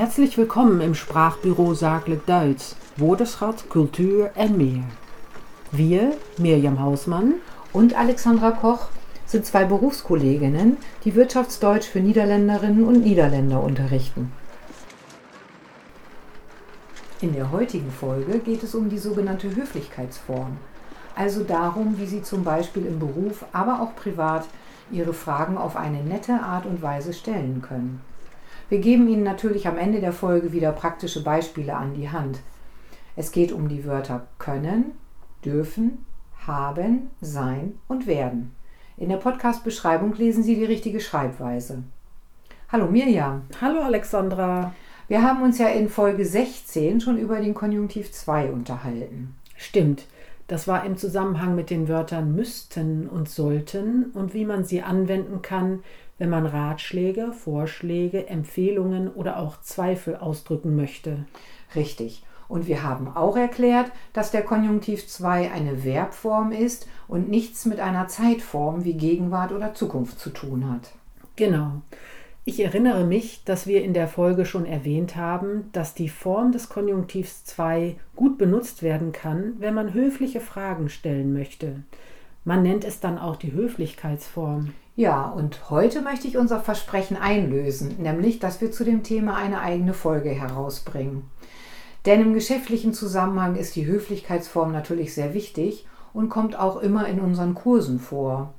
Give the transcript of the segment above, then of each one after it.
Herzlich willkommen im Sprachbüro Zakelijk Duits, Woordenschat, Kultur en meer. Wir, Mirjam Hausmann und Alexandra Koch, sind zwei Berufskolleginnen, die Wirtschaftsdeutsch für Niederländerinnen und Niederländer unterrichten. In der heutigen Folge geht es um die sogenannte Höflichkeitsform, also darum, wie Sie zum Beispiel im Beruf, aber auch privat Ihre Fragen auf eine nette Art und Weise stellen können. Wir geben Ihnen natürlich am Ende der Folge wieder praktische Beispiele an die Hand. Es geht um die Wörter können, dürfen, haben, sein und werden. In der Podcast-Beschreibung lesen Sie die richtige Schreibweise. Hallo Mirjam. Hallo Alexandra. Wir haben uns ja in Folge 16 schon über den Konjunktiv 2 unterhalten. Stimmt. Das war im Zusammenhang mit den Wörtern müssten und sollten und wie man sie anwenden kann, wenn man Ratschläge, Vorschläge, Empfehlungen oder auch Zweifel ausdrücken möchte. Richtig. Und wir haben auch erklärt, dass der Konjunktiv 2 eine Verbform ist und nichts mit einer Zeitform wie Gegenwart oder Zukunft zu tun hat. Genau. Ich erinnere mich, dass wir in der Folge schon erwähnt haben, dass die Form des Konjunktivs 2 gut benutzt werden kann, wenn man höfliche Fragen stellen möchte. Man nennt es dann auch die Höflichkeitsform. Ja, und heute möchte ich unser Versprechen einlösen, nämlich, dass wir zu dem Thema eine eigene Folge herausbringen. Denn im geschäftlichen Zusammenhang ist die Höflichkeitsform natürlich sehr wichtig und kommt auch immer in unseren Kursen vor.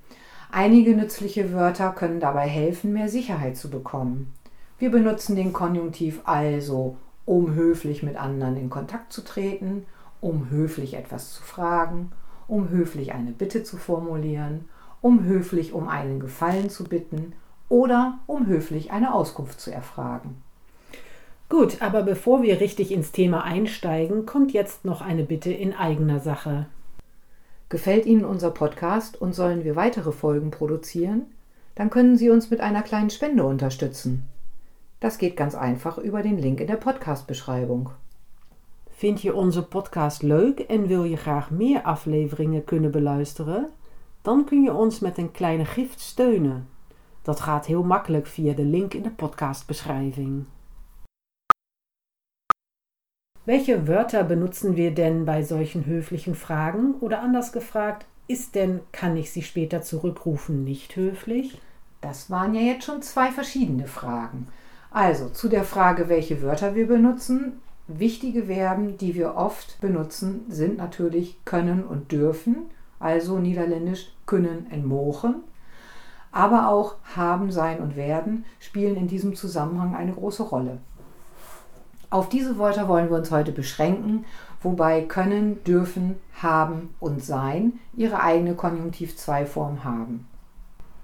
Einige nützliche Wörter können dabei helfen, mehr Sicherheit zu bekommen. Wir benutzen den Konjunktiv also, um höflich mit anderen in Kontakt zu treten, um höflich etwas zu fragen, um höflich eine Bitte zu formulieren um höflich um einen Gefallen zu bitten oder um höflich eine Auskunft zu erfragen. Gut, aber bevor wir richtig ins Thema einsteigen, kommt jetzt noch eine Bitte in eigener Sache. Gefällt Ihnen unser Podcast und sollen wir weitere Folgen produzieren? Dann können Sie uns mit einer kleinen Spende unterstützen. Das geht ganz einfach über den Link in der Podcast-Beschreibung. Vind je onze podcast leuk en wil je graag meer afleveringen kunnen beluisteren? Dan kun je ons met een kleine gift steunen. Dat gaat heel makkelijk via de link in de podcastbeschreibung. Welche Wörter benutzen wir denn bei solchen höflichen Fragen? Oder anders gefragt, ist denn kann ich sie später zurückrufen nicht höflich? Das waren ja jetzt schon zwei verschiedene Fragen. Also zu der Frage, welche Wörter wir benutzen. Wichtige Verben, die wir oft benutzen, sind natürlich können und dürfen also niederländisch können en mogen. Aber auch haben, sein und werden spielen in diesem Zusammenhang eine große Rolle. Auf diese Wörter wollen wir uns heute beschränken, wobei können, dürfen, haben und sein ihre eigene Konjunktiv-2-Form haben.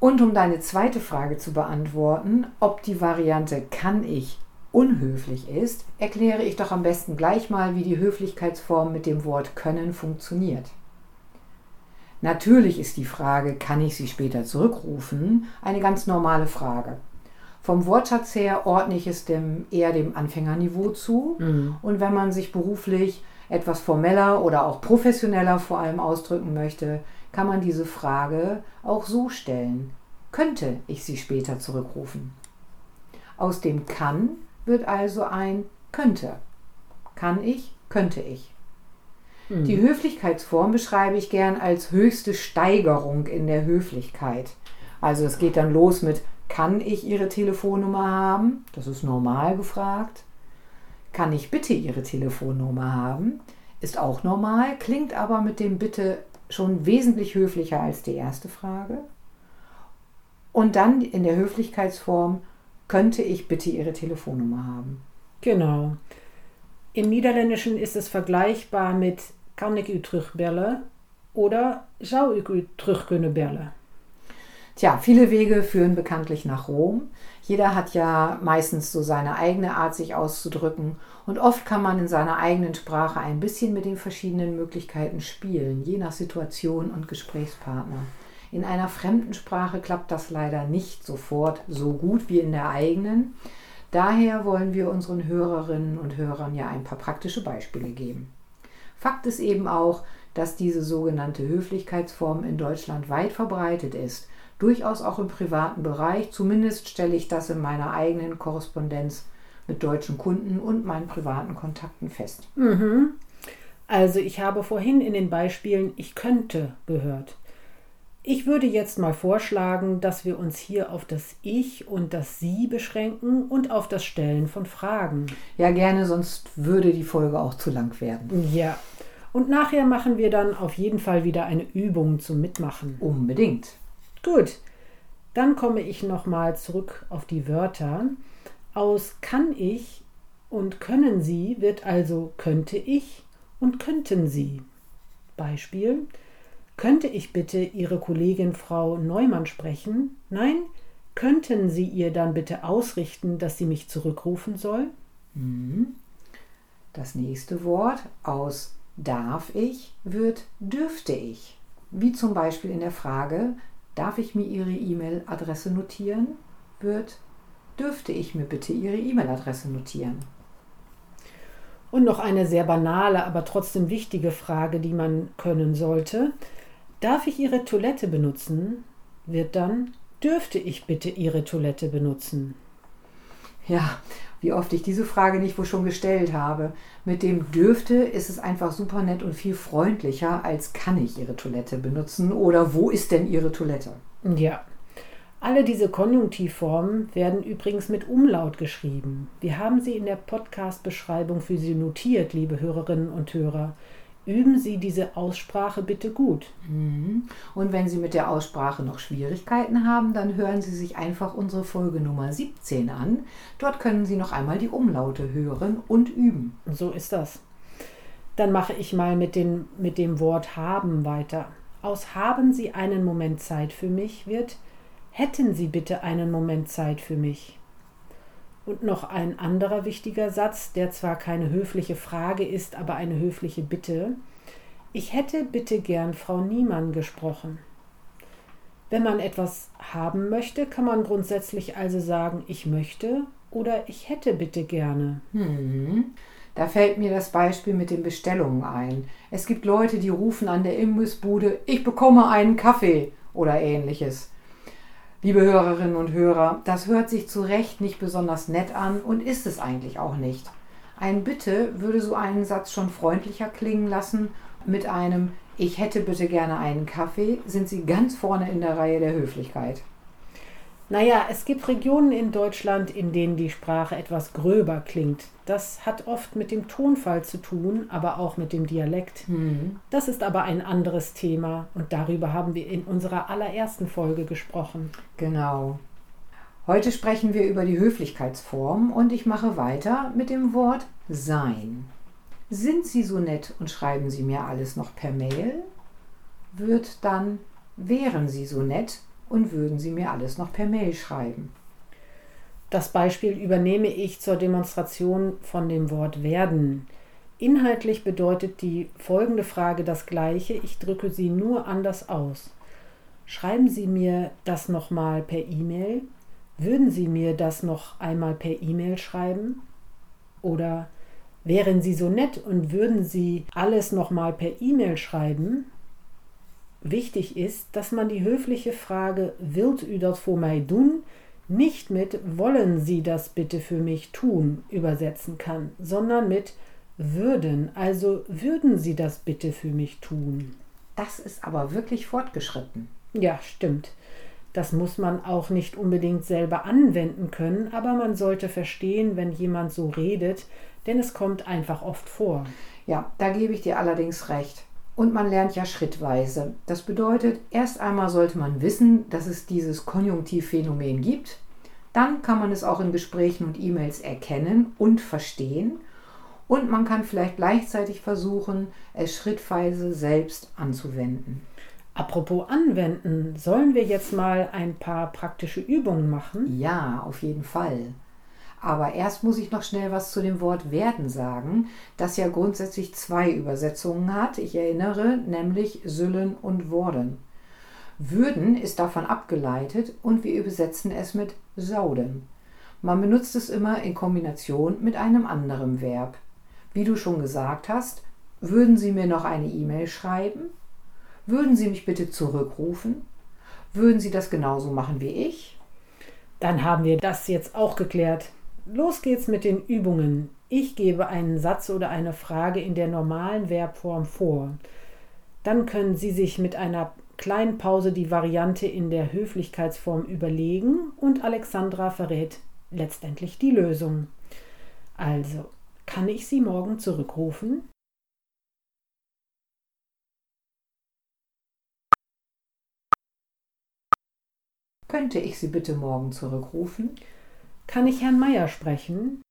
Und um deine zweite Frage zu beantworten, ob die Variante kann ich unhöflich ist, erkläre ich doch am besten gleich mal, wie die Höflichkeitsform mit dem Wort können funktioniert. Natürlich ist die Frage, kann ich sie später zurückrufen, eine ganz normale Frage. Vom Wortschatz her ordne ich es dem, eher dem Anfängerniveau zu. Mhm. Und wenn man sich beruflich etwas formeller oder auch professioneller vor allem ausdrücken möchte, kann man diese Frage auch so stellen. Könnte ich sie später zurückrufen? Aus dem kann wird also ein könnte. Kann ich, könnte ich. Die mhm. Höflichkeitsform beschreibe ich gern als höchste Steigerung in der Höflichkeit. Also es geht dann los mit, kann ich Ihre Telefonnummer haben? Das ist normal gefragt. Kann ich bitte Ihre Telefonnummer haben? Ist auch normal, klingt aber mit dem Bitte schon wesentlich höflicher als die erste Frage. Und dann in der Höflichkeitsform, könnte ich bitte Ihre Telefonnummer haben? Genau. Im Niederländischen ist es vergleichbar mit Kan ik u terugbellen? Oder zou ik u terug kunnen bellen? Tja, viele Wege führen bekanntlich nach Rom. Jeder hat ja meistens so seine eigene Art, sich auszudrücken. Und oft kann man in seiner eigenen Sprache ein bisschen mit den verschiedenen Möglichkeiten spielen, je nach Situation und Gesprächspartner. In einer fremden Sprache klappt das leider nicht sofort so gut wie in der eigenen. Daher wollen wir unseren Hörerinnen und Hörern ja ein paar praktische Beispiele geben. Fakt ist eben auch, dass diese sogenannte Höflichkeitsform in Deutschland weit verbreitet ist, durchaus auch im privaten Bereich. Zumindest stelle ich das in meiner eigenen Korrespondenz mit deutschen Kunden und meinen privaten Kontakten fest. Mhm. Also ich habe vorhin in den Beispielen ich könnte gehört. Ich würde jetzt mal vorschlagen, dass wir uns hier auf das Ich und das Sie beschränken und auf das Stellen von Fragen. Ja, gerne, sonst würde die Folge auch zu lang werden. Ja. Und nachher machen wir dann auf jeden Fall wieder eine Übung zum Mitmachen. Unbedingt. Gut. Dann komme ich nochmal zurück auf die Wörter. Aus kann ich und können Sie wird also könnte ich und könnten Sie. Beispiel könnte ich bitte Ihre Kollegin Frau Neumann sprechen? Nein? Könnten Sie ihr dann bitte ausrichten, dass sie mich zurückrufen soll? Mhm. Das nächste Wort aus darf ich wird dürfte ich. Wie zum Beispiel in der Frage, darf ich mir Ihre E-Mail-Adresse notieren? wird dürfte ich mir bitte Ihre E-Mail-Adresse notieren? Und noch eine sehr banale, aber trotzdem wichtige Frage, die man können sollte. Darf ich Ihre Toilette benutzen? wird dann, dürfte ich bitte Ihre Toilette benutzen? Ja, wie oft ich diese Frage nicht wohl schon gestellt habe. Mit dem dürfte ist es einfach super nett und viel freundlicher als kann ich Ihre Toilette benutzen oder wo ist denn Ihre Toilette? Ja. Alle diese Konjunktivformen werden übrigens mit Umlaut geschrieben. Wir haben sie in der Podcast-Beschreibung für Sie notiert, liebe Hörerinnen und Hörer üben Sie diese Aussprache bitte gut. Mhm. Und wenn Sie mit der Aussprache noch Schwierigkeiten haben, dann hören Sie sich einfach unsere Folge Nummer 17 an. Dort können Sie noch einmal die Umlaute hören und üben. So ist das. Dann mache ich mal mit, den, mit dem Wort haben weiter. Aus haben Sie einen Moment Zeit für mich wird hätten Sie bitte einen Moment Zeit für mich. Und noch ein anderer wichtiger Satz, der zwar keine höfliche Frage ist, aber eine höfliche Bitte. Ich hätte bitte gern Frau Niemann gesprochen. Wenn man etwas haben möchte, kann man grundsätzlich also sagen, ich möchte oder ich hätte bitte gerne. Hm. Da fällt mir das Beispiel mit den Bestellungen ein. Es gibt Leute, die rufen an der Imbissbude, ich bekomme einen Kaffee oder ähnliches. Liebe Hörerinnen und Hörer, das hört sich zu Recht nicht besonders nett an und ist es eigentlich auch nicht. Ein Bitte würde so einen Satz schon freundlicher klingen lassen. Mit einem Ich hätte bitte gerne einen Kaffee sind Sie ganz vorne in der Reihe der Höflichkeit. Naja, es gibt Regionen in Deutschland, in denen die Sprache etwas gröber klingt. Das hat oft mit dem Tonfall zu tun, aber auch mit dem Dialekt. Mhm. Das ist aber ein anderes Thema und darüber haben wir in unserer allerersten Folge gesprochen. Genau. Heute sprechen wir über die Höflichkeitsform und ich mache weiter mit dem Wort sein. Sind Sie so nett und schreiben Sie mir alles noch per Mail? Wird dann wären Sie so nett und würden Sie mir alles noch per Mail schreiben. Das Beispiel übernehme ich zur Demonstration von dem Wort werden. Inhaltlich bedeutet die folgende Frage das gleiche, ich drücke sie nur anders aus. Schreiben Sie mir das nochmal per E-Mail? Würden Sie mir das noch einmal per E-Mail schreiben? Oder wären Sie so nett und würden Sie alles nochmal per E-Mail schreiben? Wichtig ist, dass man die höfliche Frage Wilt u dat voor mij doen? nicht mit Wollen Sie das bitte für mich tun übersetzen kann, sondern mit würden, also würden Sie das bitte für mich tun. Das ist aber wirklich fortgeschritten. Ja, stimmt. Das muss man auch nicht unbedingt selber anwenden können, aber man sollte verstehen, wenn jemand so redet, denn es kommt einfach oft vor. Ja, da gebe ich dir allerdings recht. Und man lernt ja schrittweise. Das bedeutet, erst einmal sollte man wissen, dass es dieses Konjunktivphänomen gibt. Dann kann man es auch in Gesprächen und E-Mails erkennen und verstehen. Und man kann vielleicht gleichzeitig versuchen, es schrittweise selbst anzuwenden. Apropos anwenden, sollen wir jetzt mal ein paar praktische Übungen machen? Ja, auf jeden Fall. Aber erst muss ich noch schnell was zu dem Wort werden sagen, das ja grundsätzlich zwei Übersetzungen hat. Ich erinnere, nämlich Süllen und Worden. Würden ist davon abgeleitet und wir übersetzen es mit sauden. Man benutzt es immer in Kombination mit einem anderen Verb. Wie du schon gesagt hast, würden Sie mir noch eine E-Mail schreiben? Würden Sie mich bitte zurückrufen? Würden Sie das genauso machen wie ich? Dann haben wir das jetzt auch geklärt. Los geht's mit den Übungen. Ich gebe einen Satz oder eine Frage in der normalen Verbform vor. Dann können Sie sich mit einer kleinen Pause die Variante in der Höflichkeitsform überlegen und Alexandra verrät letztendlich die Lösung. Also, kann ich Sie morgen zurückrufen? Könnte ich Sie bitte morgen zurückrufen? Kann ich Herrn Meier sprechen?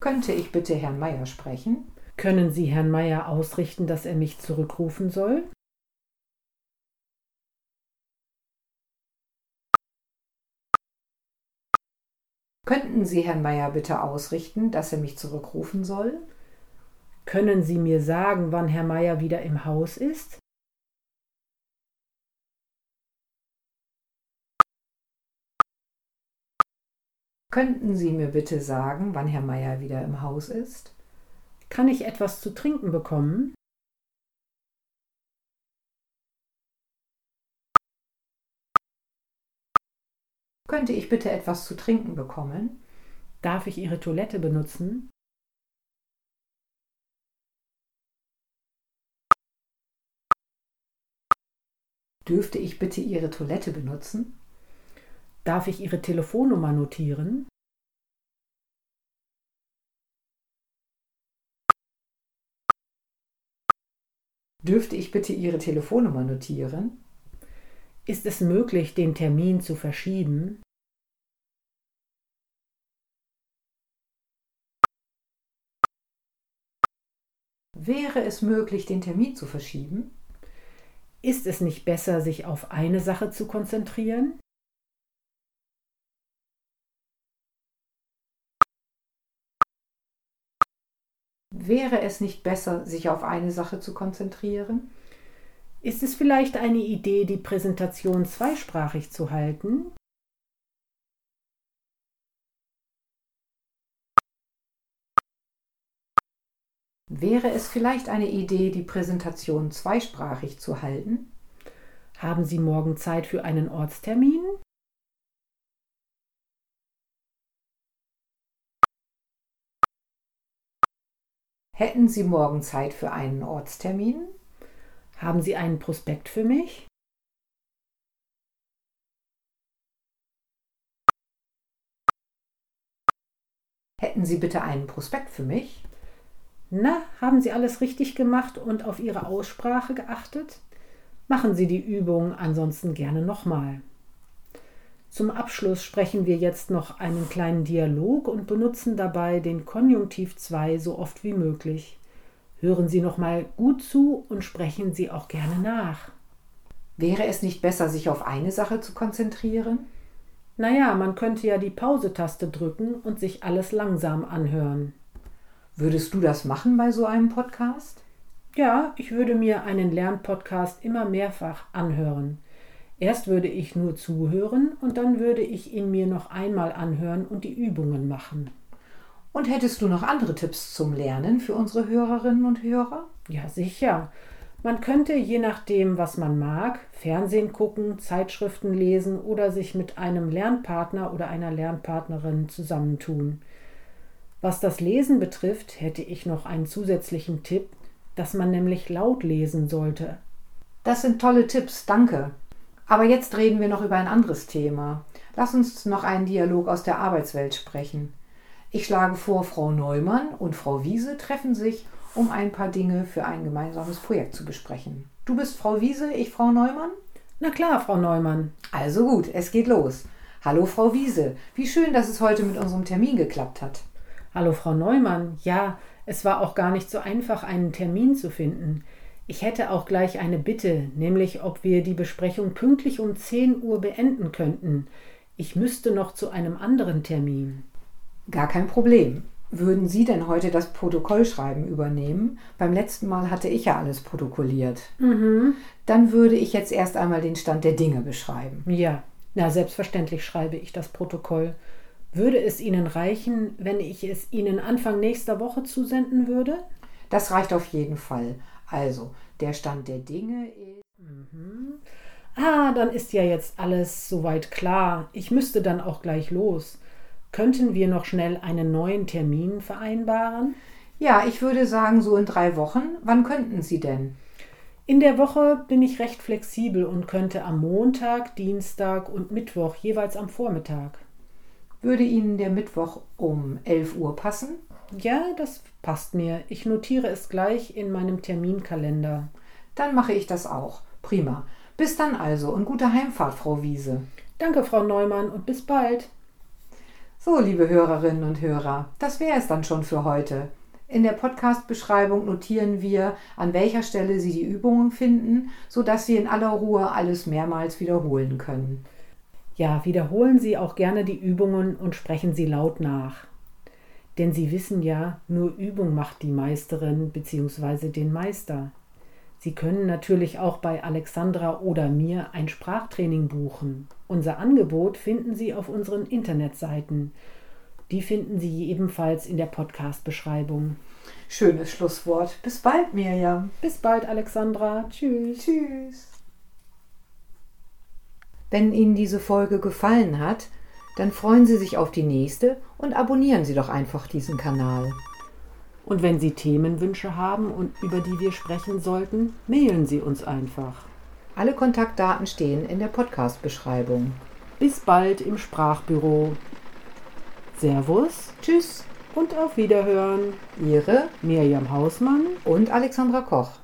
Könnte ich bitte Herrn Meier sprechen? Können Sie Herrn Meier ausrichten, dass er mich zurückrufen soll? Könnten Sie Herrn Meier bitte ausrichten, dass er mich zurückrufen soll? Können Sie mir sagen, wann Herr Meier wieder im Haus ist? Könnten Sie mir bitte sagen, wann Herr Meier wieder im Haus ist? Kann ich etwas zu trinken bekommen? Könnte ich bitte etwas zu trinken bekommen? Darf ich Ihre Toilette benutzen? Dürfte ich bitte Ihre Toilette benutzen? Darf ich Ihre Telefonnummer notieren? Dürfte ich bitte Ihre Telefonnummer notieren? Ist es möglich, den Termin zu verschieben? Wäre es möglich, den Termin zu verschieben? Ist es nicht besser, sich auf eine Sache zu konzentrieren? Wäre es nicht besser, sich auf eine Sache zu konzentrieren? Ist es vielleicht eine Idee, die Präsentation zweisprachig zu halten? Wäre es vielleicht eine Idee, die Präsentation zweisprachig zu halten? Haben Sie morgen Zeit für einen Ortstermin? Hätten Sie morgen Zeit für einen Ortstermin? Haben Sie einen Prospekt für mich? Hätten Sie bitte einen Prospekt für mich? Na, haben Sie alles richtig gemacht und auf Ihre Aussprache geachtet? Machen Sie die Übung ansonsten gerne nochmal. Zum Abschluss sprechen wir jetzt noch einen kleinen Dialog und benutzen dabei den Konjunktiv 2 so oft wie möglich. Hören Sie nochmal gut zu und sprechen Sie auch gerne nach. Wäre es nicht besser, sich auf eine Sache zu konzentrieren? Naja, man könnte ja die Pause-Taste drücken und sich alles langsam anhören. Würdest du das machen bei so einem Podcast? Ja, ich würde mir einen Lernpodcast immer mehrfach anhören. Erst würde ich nur zuhören und dann würde ich ihn mir noch einmal anhören und die Übungen machen. Und hättest du noch andere Tipps zum Lernen für unsere Hörerinnen und Hörer? Ja, sicher. Man könnte, je nachdem, was man mag, Fernsehen gucken, Zeitschriften lesen oder sich mit einem Lernpartner oder einer Lernpartnerin zusammentun. Was das Lesen betrifft, hätte ich noch einen zusätzlichen Tipp, dass man nämlich laut lesen sollte. Das sind tolle Tipps, danke. Aber jetzt reden wir noch über ein anderes Thema. Lass uns noch einen Dialog aus der Arbeitswelt sprechen. Ich schlage vor, Frau Neumann und Frau Wiese treffen sich, um ein paar Dinge für ein gemeinsames Projekt zu besprechen. Du bist Frau Wiese, ich Frau Neumann? Na klar, Frau Neumann. Also gut, es geht los. Hallo, Frau Wiese. Wie schön, dass es heute mit unserem Termin geklappt hat. Hallo, Frau Neumann. Ja, es war auch gar nicht so einfach, einen Termin zu finden. Ich hätte auch gleich eine Bitte, nämlich ob wir die Besprechung pünktlich um 10 Uhr beenden könnten. Ich müsste noch zu einem anderen Termin. Gar kein Problem. Würden Sie denn heute das Protokollschreiben übernehmen? Beim letzten Mal hatte ich ja alles protokolliert. Mhm. Dann würde ich jetzt erst einmal den Stand der Dinge beschreiben. Ja, na selbstverständlich schreibe ich das Protokoll. Würde es Ihnen reichen, wenn ich es Ihnen Anfang nächster Woche zusenden würde? Das reicht auf jeden Fall. Also, der Stand der Dinge ist. Mhm. Ah, dann ist ja jetzt alles soweit klar. Ich müsste dann auch gleich los. Könnten wir noch schnell einen neuen Termin vereinbaren? Ja, ich würde sagen, so in drei Wochen. Wann könnten Sie denn? In der Woche bin ich recht flexibel und könnte am Montag, Dienstag und Mittwoch jeweils am Vormittag. Würde Ihnen der Mittwoch um 11 Uhr passen? Ja, das passt mir. Ich notiere es gleich in meinem Terminkalender. Dann mache ich das auch. Prima. Bis dann also und gute Heimfahrt, Frau Wiese. Danke, Frau Neumann, und bis bald. So, liebe Hörerinnen und Hörer, das wäre es dann schon für heute. In der Podcast-Beschreibung notieren wir, an welcher Stelle Sie die Übungen finden, sodass Sie in aller Ruhe alles mehrmals wiederholen können. Ja, wiederholen Sie auch gerne die Übungen und sprechen sie laut nach. Denn Sie wissen ja, nur Übung macht die Meisterin bzw. den Meister. Sie können natürlich auch bei Alexandra oder mir ein Sprachtraining buchen. Unser Angebot finden Sie auf unseren Internetseiten. Die finden Sie ebenfalls in der Podcast-Beschreibung. Schönes Schlusswort. Bis bald, Mirjam. Bis bald, Alexandra. Tschüss. Tschüss. Wenn Ihnen diese Folge gefallen hat, dann freuen Sie sich auf die nächste und abonnieren Sie doch einfach diesen Kanal. Und wenn Sie Themenwünsche haben und über die wir sprechen sollten, mailen Sie uns einfach. Alle Kontaktdaten stehen in der Podcast-Beschreibung. Bis bald im Sprachbüro. Servus. Tschüss. Und auf Wiederhören. Ihre Mirjam Hausmann und Alexandra Koch.